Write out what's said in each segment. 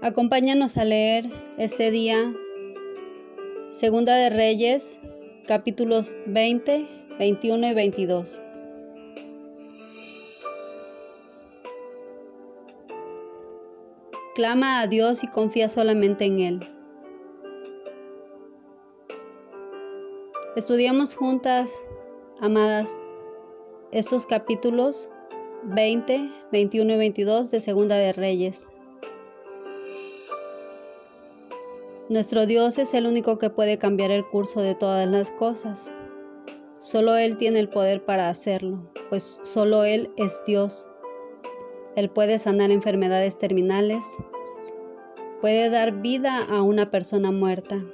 Acompáñanos a leer este día Segunda de Reyes, capítulos 20, 21 y 22. Clama a Dios y confía solamente en Él. Estudiamos juntas, amadas, estos capítulos 20, 21 y 22 de Segunda de Reyes. Nuestro Dios es el único que puede cambiar el curso de todas las cosas. Solo Él tiene el poder para hacerlo, pues solo Él es Dios. Él puede sanar enfermedades terminales, puede dar vida a una persona muerta,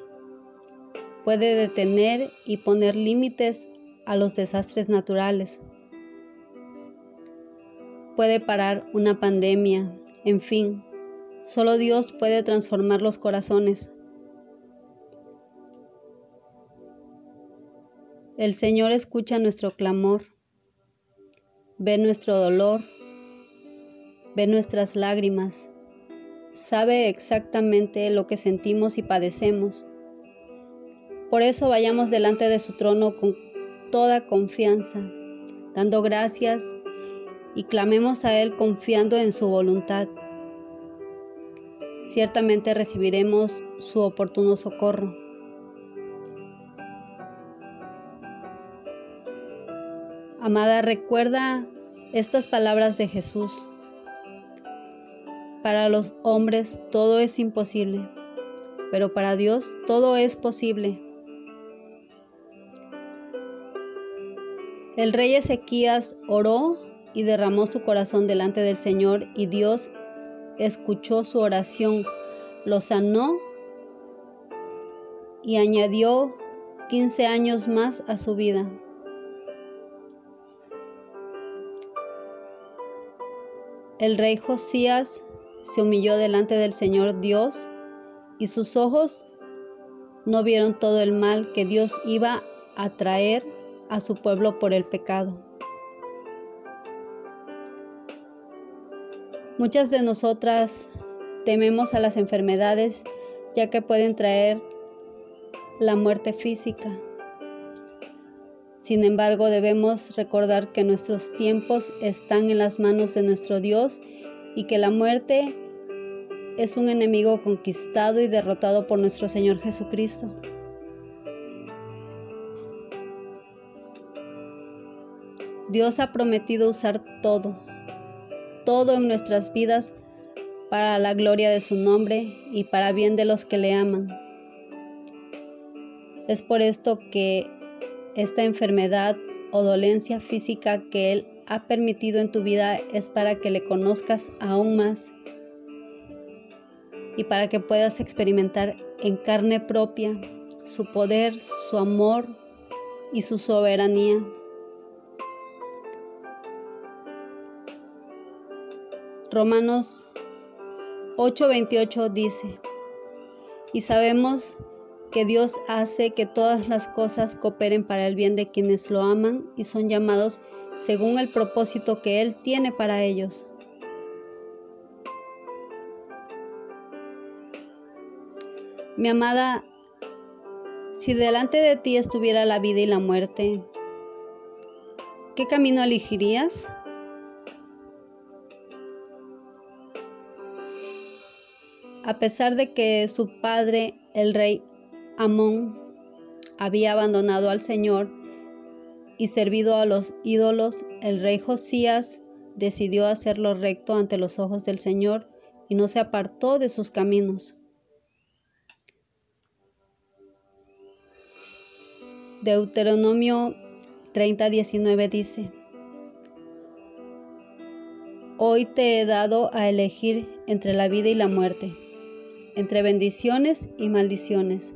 puede detener y poner límites a los desastres naturales, puede parar una pandemia, en fin, solo Dios puede transformar los corazones. El Señor escucha nuestro clamor, ve nuestro dolor, ve nuestras lágrimas, sabe exactamente lo que sentimos y padecemos. Por eso vayamos delante de su trono con toda confianza, dando gracias y clamemos a Él confiando en su voluntad. Ciertamente recibiremos su oportuno socorro. Amada, recuerda estas palabras de Jesús. Para los hombres todo es imposible, pero para Dios todo es posible. El rey Ezequías oró y derramó su corazón delante del Señor y Dios escuchó su oración, lo sanó y añadió 15 años más a su vida. El rey Josías se humilló delante del Señor Dios y sus ojos no vieron todo el mal que Dios iba a traer a su pueblo por el pecado. Muchas de nosotras tememos a las enfermedades ya que pueden traer la muerte física. Sin embargo, debemos recordar que nuestros tiempos están en las manos de nuestro Dios y que la muerte es un enemigo conquistado y derrotado por nuestro Señor Jesucristo. Dios ha prometido usar todo, todo en nuestras vidas para la gloria de su nombre y para bien de los que le aman. Es por esto que esta enfermedad o dolencia física que Él ha permitido en tu vida es para que le conozcas aún más y para que puedas experimentar en carne propia su poder, su amor y su soberanía. Romanos 8:28 dice, y sabemos que Dios hace que todas las cosas cooperen para el bien de quienes lo aman y son llamados según el propósito que Él tiene para ellos. Mi amada, si delante de ti estuviera la vida y la muerte, ¿qué camino elegirías? A pesar de que su padre, el rey Amón había abandonado al Señor y servido a los ídolos, el rey Josías decidió hacerlo recto ante los ojos del Señor y no se apartó de sus caminos. Deuteronomio 30:19 dice, Hoy te he dado a elegir entre la vida y la muerte, entre bendiciones y maldiciones.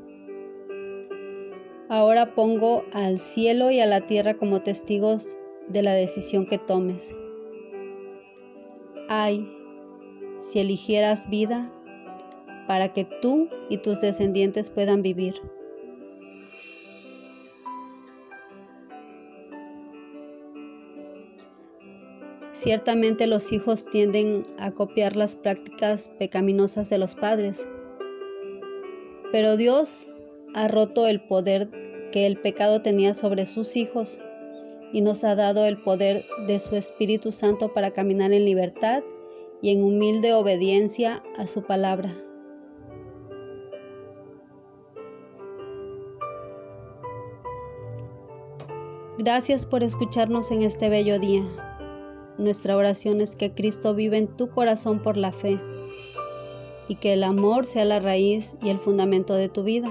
Ahora pongo al cielo y a la tierra como testigos de la decisión que tomes. Ay, si eligieras vida para que tú y tus descendientes puedan vivir. Ciertamente los hijos tienden a copiar las prácticas pecaminosas de los padres, pero Dios ha roto el poder que el pecado tenía sobre sus hijos y nos ha dado el poder de su Espíritu Santo para caminar en libertad y en humilde obediencia a su palabra. Gracias por escucharnos en este bello día. Nuestra oración es que Cristo vive en tu corazón por la fe y que el amor sea la raíz y el fundamento de tu vida